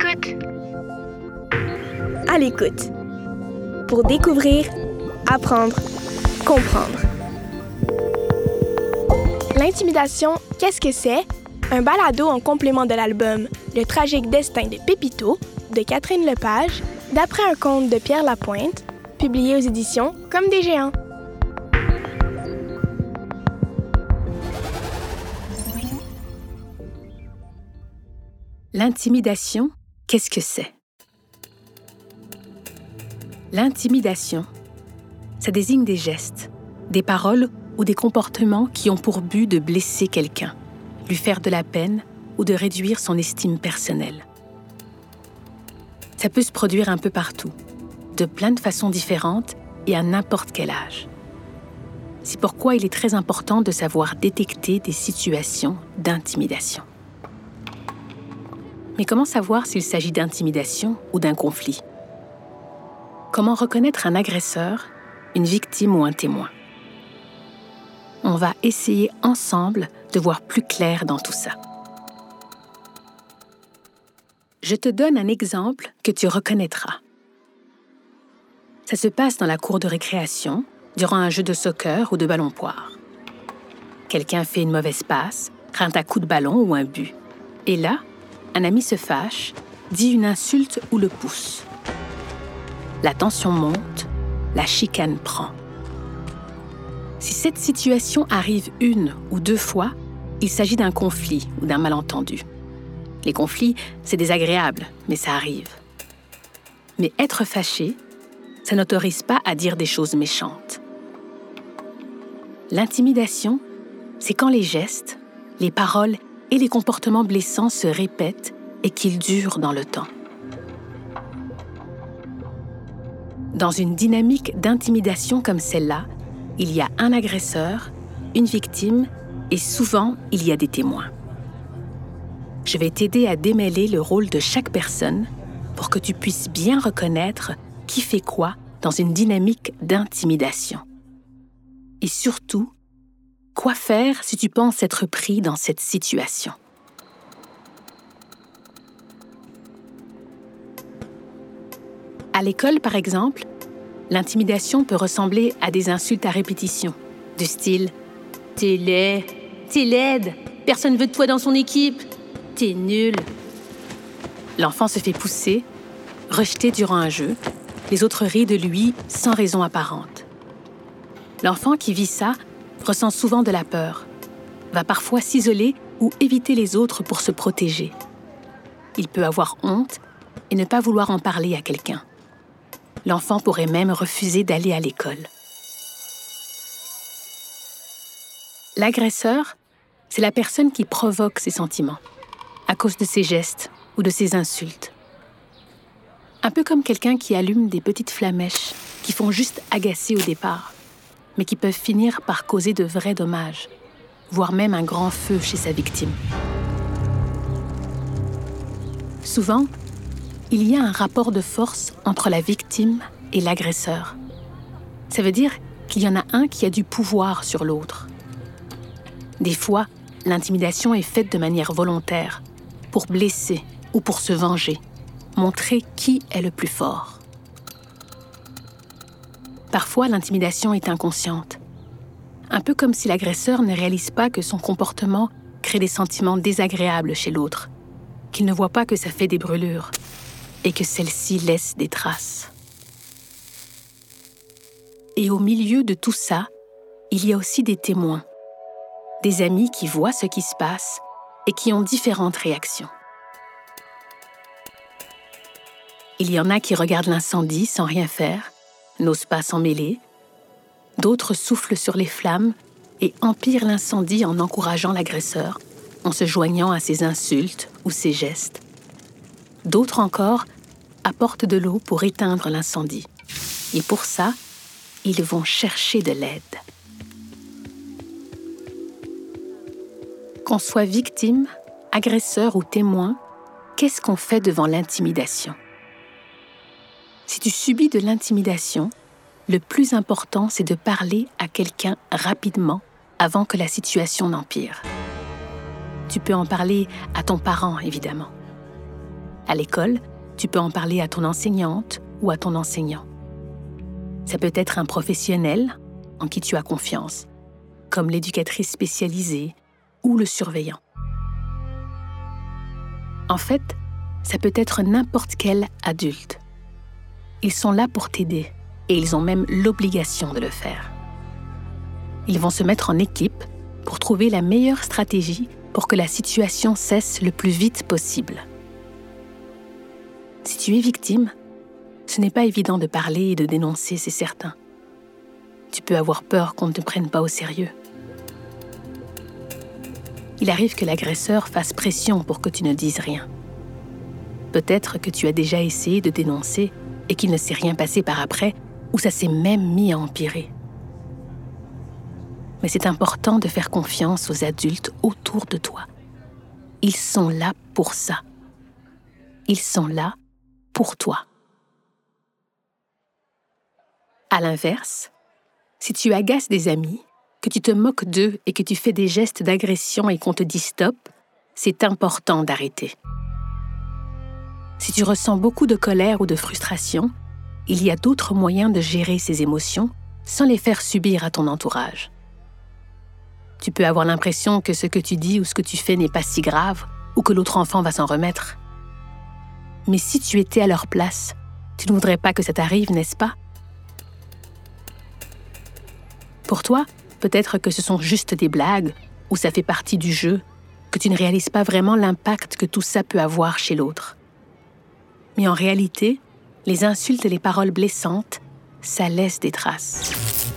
l'écoute. À l'écoute. Pour découvrir, apprendre, comprendre. L'intimidation, qu'est-ce que c'est? Un balado en complément de l'album Le tragique destin de Pépito de Catherine Lepage, d'après un conte de Pierre Lapointe, publié aux éditions Comme des géants. L'intimidation, qu'est-ce que c'est? L'intimidation, ça désigne des gestes, des paroles ou des comportements qui ont pour but de blesser quelqu'un, lui faire de la peine ou de réduire son estime personnelle. Ça peut se produire un peu partout, de plein de façons différentes et à n'importe quel âge. C'est pourquoi il est très important de savoir détecter des situations d'intimidation. Mais comment savoir s'il s'agit d'intimidation ou d'un conflit? Comment reconnaître un agresseur, une victime ou un témoin? On va essayer ensemble de voir plus clair dans tout ça. Je te donne un exemple que tu reconnaîtras. Ça se passe dans la cour de récréation, durant un jeu de soccer ou de ballon poire. Quelqu'un fait une mauvaise passe, rate un coup de ballon ou un but. Et là, un ami se fâche, dit une insulte ou le pousse. La tension monte, la chicane prend. Si cette situation arrive une ou deux fois, il s'agit d'un conflit ou d'un malentendu. Les conflits, c'est désagréable, mais ça arrive. Mais être fâché, ça n'autorise pas à dire des choses méchantes. L'intimidation, c'est quand les gestes, les paroles et les comportements blessants se répètent et qu'ils durent dans le temps. Dans une dynamique d'intimidation comme celle-là, il y a un agresseur, une victime et souvent il y a des témoins. Je vais t'aider à démêler le rôle de chaque personne pour que tu puisses bien reconnaître qui fait quoi dans une dynamique d'intimidation. Et surtout, Quoi faire si tu penses être pris dans cette situation? À l'école, par exemple, l'intimidation peut ressembler à des insultes à répétition, du style T'es laid, t'es laide, personne veut de toi dans son équipe, t'es nul. L'enfant se fait pousser, rejeter durant un jeu, les autres rient de lui sans raison apparente. L'enfant qui vit ça ressent souvent de la peur, va parfois s'isoler ou éviter les autres pour se protéger. Il peut avoir honte et ne pas vouloir en parler à quelqu'un. L'enfant pourrait même refuser d'aller à l'école. L'agresseur, c'est la personne qui provoque ses sentiments, à cause de ses gestes ou de ses insultes. Un peu comme quelqu'un qui allume des petites flamèches qui font juste agacer au départ mais qui peuvent finir par causer de vrais dommages, voire même un grand feu chez sa victime. Souvent, il y a un rapport de force entre la victime et l'agresseur. Ça veut dire qu'il y en a un qui a du pouvoir sur l'autre. Des fois, l'intimidation est faite de manière volontaire, pour blesser ou pour se venger, montrer qui est le plus fort. Parfois, l'intimidation est inconsciente. Un peu comme si l'agresseur ne réalise pas que son comportement crée des sentiments désagréables chez l'autre, qu'il ne voit pas que ça fait des brûlures et que celles-ci laissent des traces. Et au milieu de tout ça, il y a aussi des témoins, des amis qui voient ce qui se passe et qui ont différentes réactions. Il y en a qui regardent l'incendie sans rien faire, n'osent pas s'en mêler. D'autres soufflent sur les flammes et empirent l'incendie en encourageant l'agresseur, en se joignant à ses insultes ou ses gestes. D'autres encore apportent de l'eau pour éteindre l'incendie. Et pour ça, ils vont chercher de l'aide. Qu'on soit victime, agresseur ou témoin, qu'est-ce qu'on fait devant l'intimidation? Si tu subis de l'intimidation, le plus important, c'est de parler à quelqu'un rapidement avant que la situation n'empire. Tu peux en parler à ton parent, évidemment. À l'école, tu peux en parler à ton enseignante ou à ton enseignant. Ça peut être un professionnel en qui tu as confiance, comme l'éducatrice spécialisée ou le surveillant. En fait, ça peut être n'importe quel adulte. Ils sont là pour t'aider et ils ont même l'obligation de le faire. Ils vont se mettre en équipe pour trouver la meilleure stratégie pour que la situation cesse le plus vite possible. Si tu es victime, ce n'est pas évident de parler et de dénoncer, c'est certain. Tu peux avoir peur qu'on ne te prenne pas au sérieux. Il arrive que l'agresseur fasse pression pour que tu ne dises rien. Peut-être que tu as déjà essayé de dénoncer et qu'il ne s'est rien passé par après, ou ça s'est même mis à empirer. Mais c'est important de faire confiance aux adultes autour de toi. Ils sont là pour ça. Ils sont là pour toi. À l'inverse, si tu agaces des amis, que tu te moques d'eux et que tu fais des gestes d'agression et qu'on te dit stop, c'est important d'arrêter. Si tu ressens beaucoup de colère ou de frustration, il y a d'autres moyens de gérer ces émotions sans les faire subir à ton entourage. Tu peux avoir l'impression que ce que tu dis ou ce que tu fais n'est pas si grave ou que l'autre enfant va s'en remettre. Mais si tu étais à leur place, tu ne voudrais pas que ça t'arrive, n'est-ce pas? Pour toi, peut-être que ce sont juste des blagues ou ça fait partie du jeu, que tu ne réalises pas vraiment l'impact que tout ça peut avoir chez l'autre. Mais en réalité, les insultes et les paroles blessantes, ça laisse des traces,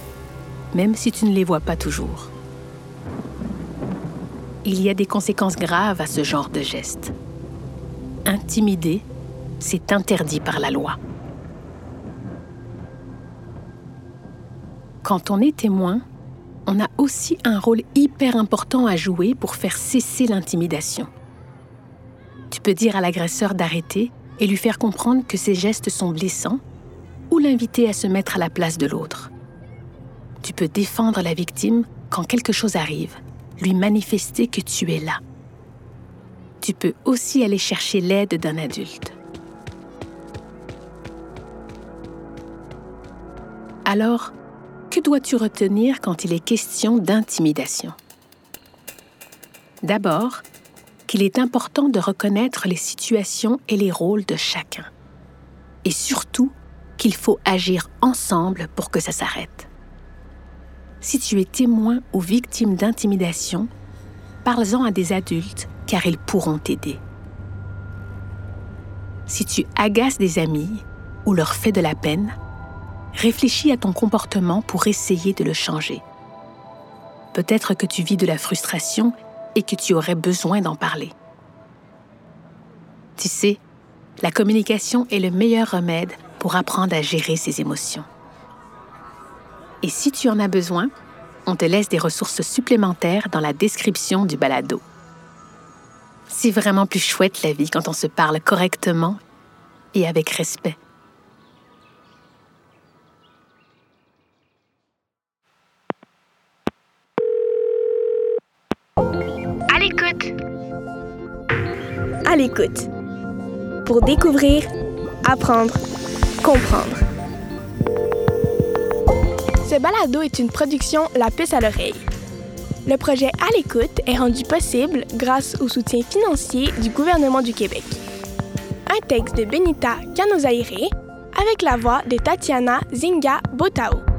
même si tu ne les vois pas toujours. Il y a des conséquences graves à ce genre de geste. Intimider, c'est interdit par la loi. Quand on est témoin, on a aussi un rôle hyper important à jouer pour faire cesser l'intimidation. Tu peux dire à l'agresseur d'arrêter et lui faire comprendre que ses gestes sont blessants ou l'inviter à se mettre à la place de l'autre. Tu peux défendre la victime quand quelque chose arrive, lui manifester que tu es là. Tu peux aussi aller chercher l'aide d'un adulte. Alors, que dois-tu retenir quand il est question d'intimidation? D'abord, qu'il est important de reconnaître les situations et les rôles de chacun. Et surtout, qu'il faut agir ensemble pour que ça s'arrête. Si tu es témoin ou victime d'intimidation, parle-en à des adultes car ils pourront t'aider. Si tu agaces des amis ou leur fais de la peine, réfléchis à ton comportement pour essayer de le changer. Peut-être que tu vis de la frustration et que tu aurais besoin d'en parler. Tu sais, la communication est le meilleur remède pour apprendre à gérer ses émotions. Et si tu en as besoin, on te laisse des ressources supplémentaires dans la description du balado. C'est vraiment plus chouette la vie quand on se parle correctement et avec respect. À l'écoute pour découvrir, apprendre, comprendre. Ce balado est une production La Puce à l'oreille. Le projet À l'écoute est rendu possible grâce au soutien financier du gouvernement du Québec. Un texte de Benita Canozaire avec la voix de Tatiana Zinga Botao.